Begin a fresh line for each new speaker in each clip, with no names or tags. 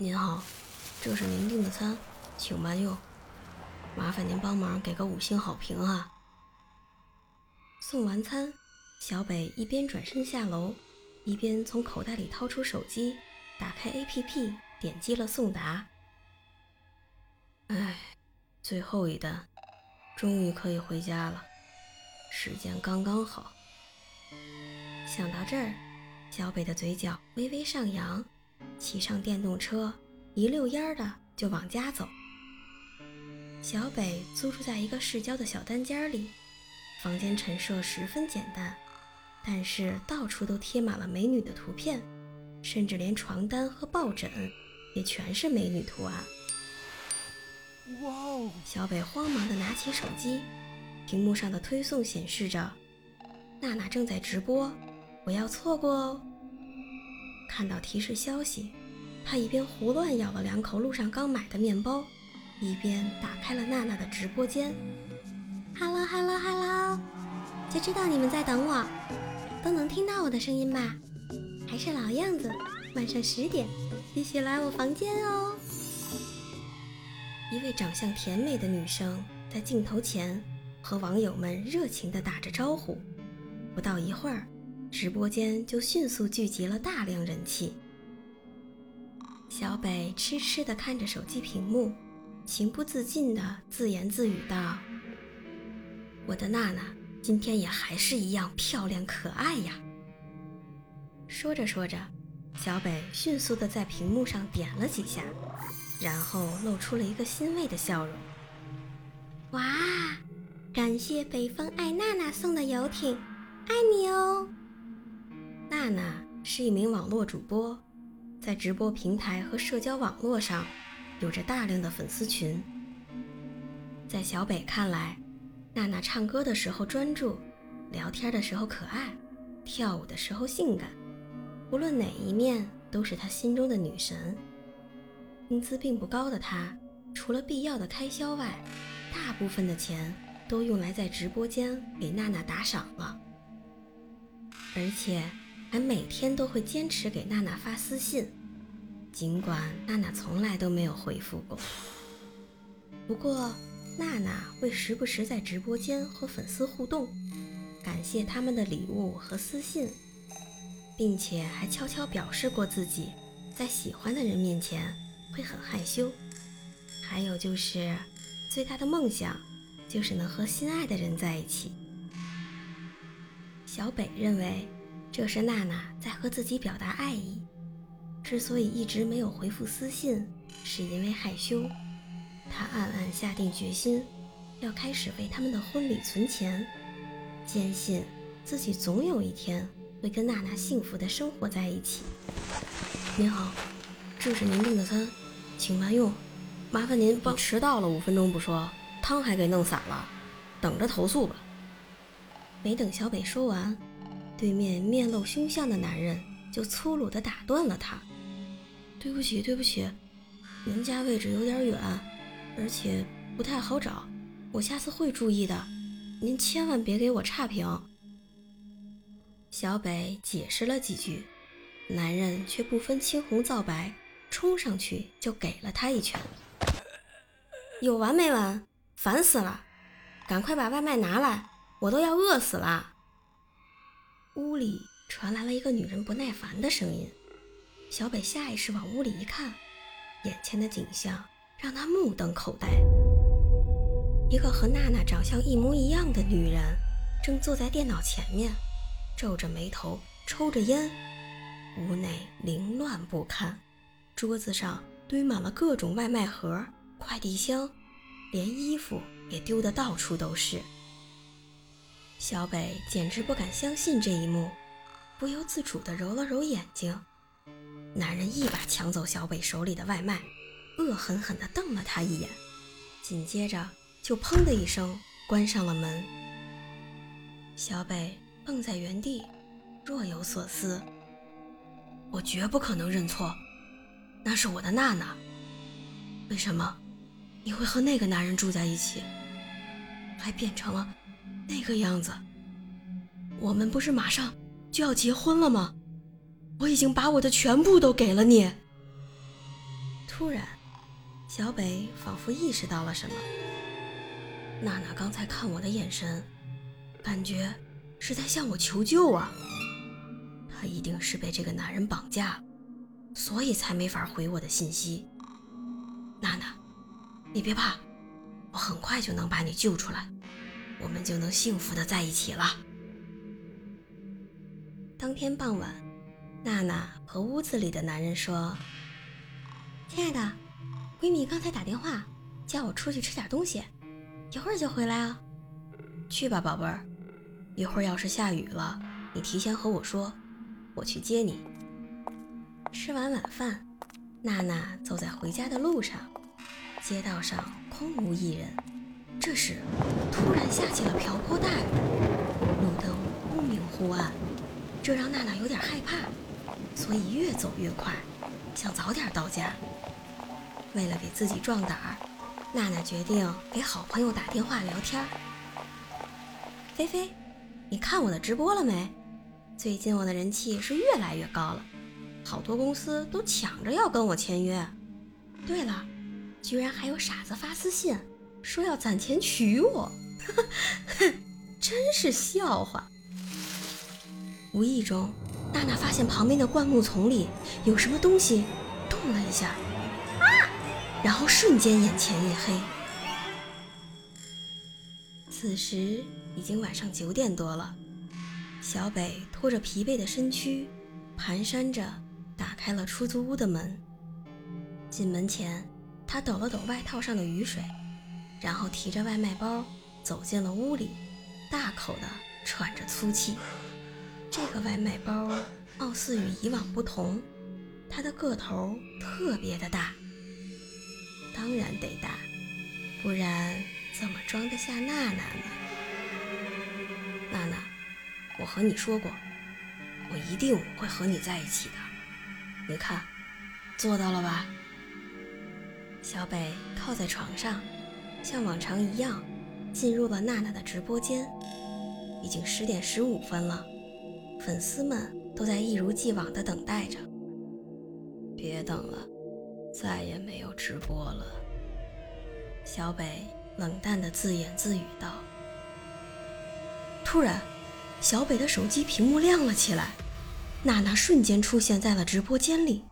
您好，这是您订的餐，请慢用。麻烦您帮忙给个五星好评啊！送完餐，小北一边转身下楼，一边从口袋里掏出手机，打开 APP，点击了送达。唉，最后一单，终于可以回家了，时间刚刚好。想到这儿，小北的嘴角微微上扬。骑上电动车，一溜烟儿的就往家走。小北租住在一个市郊的小单间里，房间陈设十分简单，但是到处都贴满了美女的图片，甚至连床单和抱枕也全是美女图案。哇哦！小北慌忙的拿起手机，屏幕上的推送显示着：“娜娜正在直播，不要错过哦。”看到提示消息，他一边胡乱咬了两口路上刚买的面包，一边打开了娜娜的直播间。
Hello Hello Hello，就知道你们在等我，都能听到我的声音吧？还是老样子，晚上十点继续来我房间哦。
一位长相甜美的女生在镜头前和网友们热情地打着招呼。不到一会儿。直播间就迅速聚集了大量人气。小北痴痴地看着手机屏幕，情不自禁地自言自语道：“我的娜娜今天也还是一样漂亮可爱呀。”说着说着，小北迅速地在屏幕上点了几下，然后露出了一个欣慰的笑容。
“哇，感谢北方爱娜娜送的游艇，爱你哦！”
娜娜是一名网络主播，在直播平台和社交网络上有着大量的粉丝群。在小北看来，娜娜唱歌的时候专注，聊天的时候可爱，跳舞的时候性感，无论哪一面都是他心中的女神。工资并不高的他，除了必要的开销外，大部分的钱都用来在直播间给娜娜打赏了，而且。还每天都会坚持给娜娜发私信，尽管娜娜从来都没有回复过。不过，娜娜会时不时在直播间和粉丝互动，感谢他们的礼物和私信，并且还悄悄表示过自己在喜欢的人面前会很害羞。还有就是，最大的梦想就是能和心爱的人在一起。小北认为。这是娜娜在和自己表达爱意。之所以一直没有回复私信，是因为害羞。她暗暗下定决心，要开始为他们的婚礼存钱，坚信自己总有一天会跟娜娜幸福的生活在一起。您好，这是您订的餐，请慢用。麻烦您帮。迟到了五分钟不说，汤还给弄洒了，等着投诉吧。没等小北说完。对面面露凶相的男人就粗鲁地打断了他：“对不起，对不起，您家位置有点远，而且不太好找，我下次会注意的，您千万别给我差评。”小北解释了几句，男人却不分青红皂白，冲上去就给了他一拳：“有完没完？烦死了！赶快把外卖拿来，我都要饿死了。”屋里传来了一个女人不耐烦的声音，小北下意识往屋里一看，眼前的景象让他目瞪口呆。一个和娜娜长相一模一样的女人，正坐在电脑前面，皱着眉头抽着烟。屋内凌乱不堪，桌子上堆满了各种外卖盒、快递箱，连衣服也丢得到处都是。小北简直不敢相信这一幕，不由自主地揉了揉眼睛。男人一把抢走小北手里的外卖，恶狠狠地瞪了他一眼，紧接着就砰的一声关上了门。小北愣在原地，若有所思。我绝不可能认错，那是我的娜娜。为什么你会和那个男人住在一起，还变成了那个样子？我们不是马上就要结婚了吗？我已经把我的全部都给了你。突然，小北仿佛意识到了什么。娜娜刚才看我的眼神，感觉是在向我求救啊。她一定是被这个男人绑架，所以才没法回我的信息。娜娜，你别怕，我很快就能把你救出来，我们就能幸福的在一起了。当天傍晚，娜娜和屋子里的男人说：“
亲爱的，闺蜜刚才打电话叫我出去吃点东西，一会儿就回来啊。
去吧，宝贝儿。一会儿要是下雨了，你提前和我说，我去接你。”吃完晚饭。娜娜走在回家的路上，街道上空无一人。这时，突然下起了瓢泼大雨，路灯忽明忽暗，这让娜娜有点害怕，所以越走越快，想早点到家。为了给自己壮胆儿，娜娜决定给好朋友打电话聊天。菲菲，你看我的直播了没？最近我的人气是越来越高了。好多公司都抢着要跟我签约。对了，居然还有傻子发私信说要攒钱娶我，真是笑话。无意中，娜娜发现旁边的灌木丛里有什么东西动了一下，啊！然后瞬间眼前一黑。此时已经晚上九点多了，小北拖着疲惫的身躯，蹒跚着。打开了出租屋的门，进门前，他抖了抖外套上的雨水，然后提着外卖包走进了屋里，大口的喘着粗气。这个外卖包貌似与以往不同，它的个头特别的大，当然得大，不然怎么装得下娜娜呢？娜娜，我和你说过，我一定会和你在一起的。你看，做到了吧？小北靠在床上，像往常一样进入了娜娜的直播间。已经十点十五分了，粉丝们都在一如既往的等待着。别等了，再也没有直播了。小北冷淡的自言自语道。突然，小北的手机屏幕亮了起来。娜娜瞬间出现在了直播间里。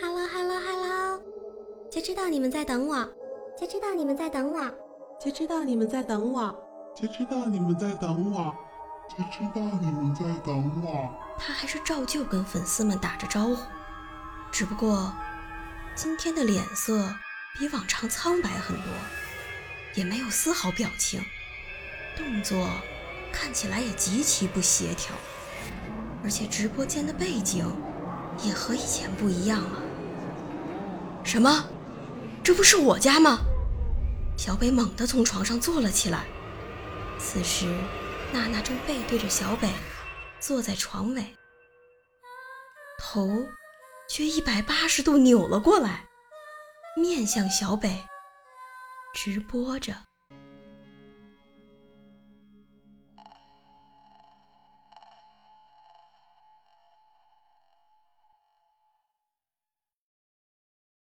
Hello Hello Hello，就知道你们在等我，就知道你们在等我，
就知道你们在等我，
就知道你们在等我，就知道你们在等我。
他还是照旧跟粉丝们打着招呼，只不过今天的脸色比往常苍白很多，也没有丝毫表情，动作看起来也极其不协调。而且直播间的背景也和以前不一样了。什么？这不是我家吗？小北猛地从床上坐了起来。此时，娜娜正背对着小北，坐在床尾，头却一百八十度扭了过来，面向小北，直播着。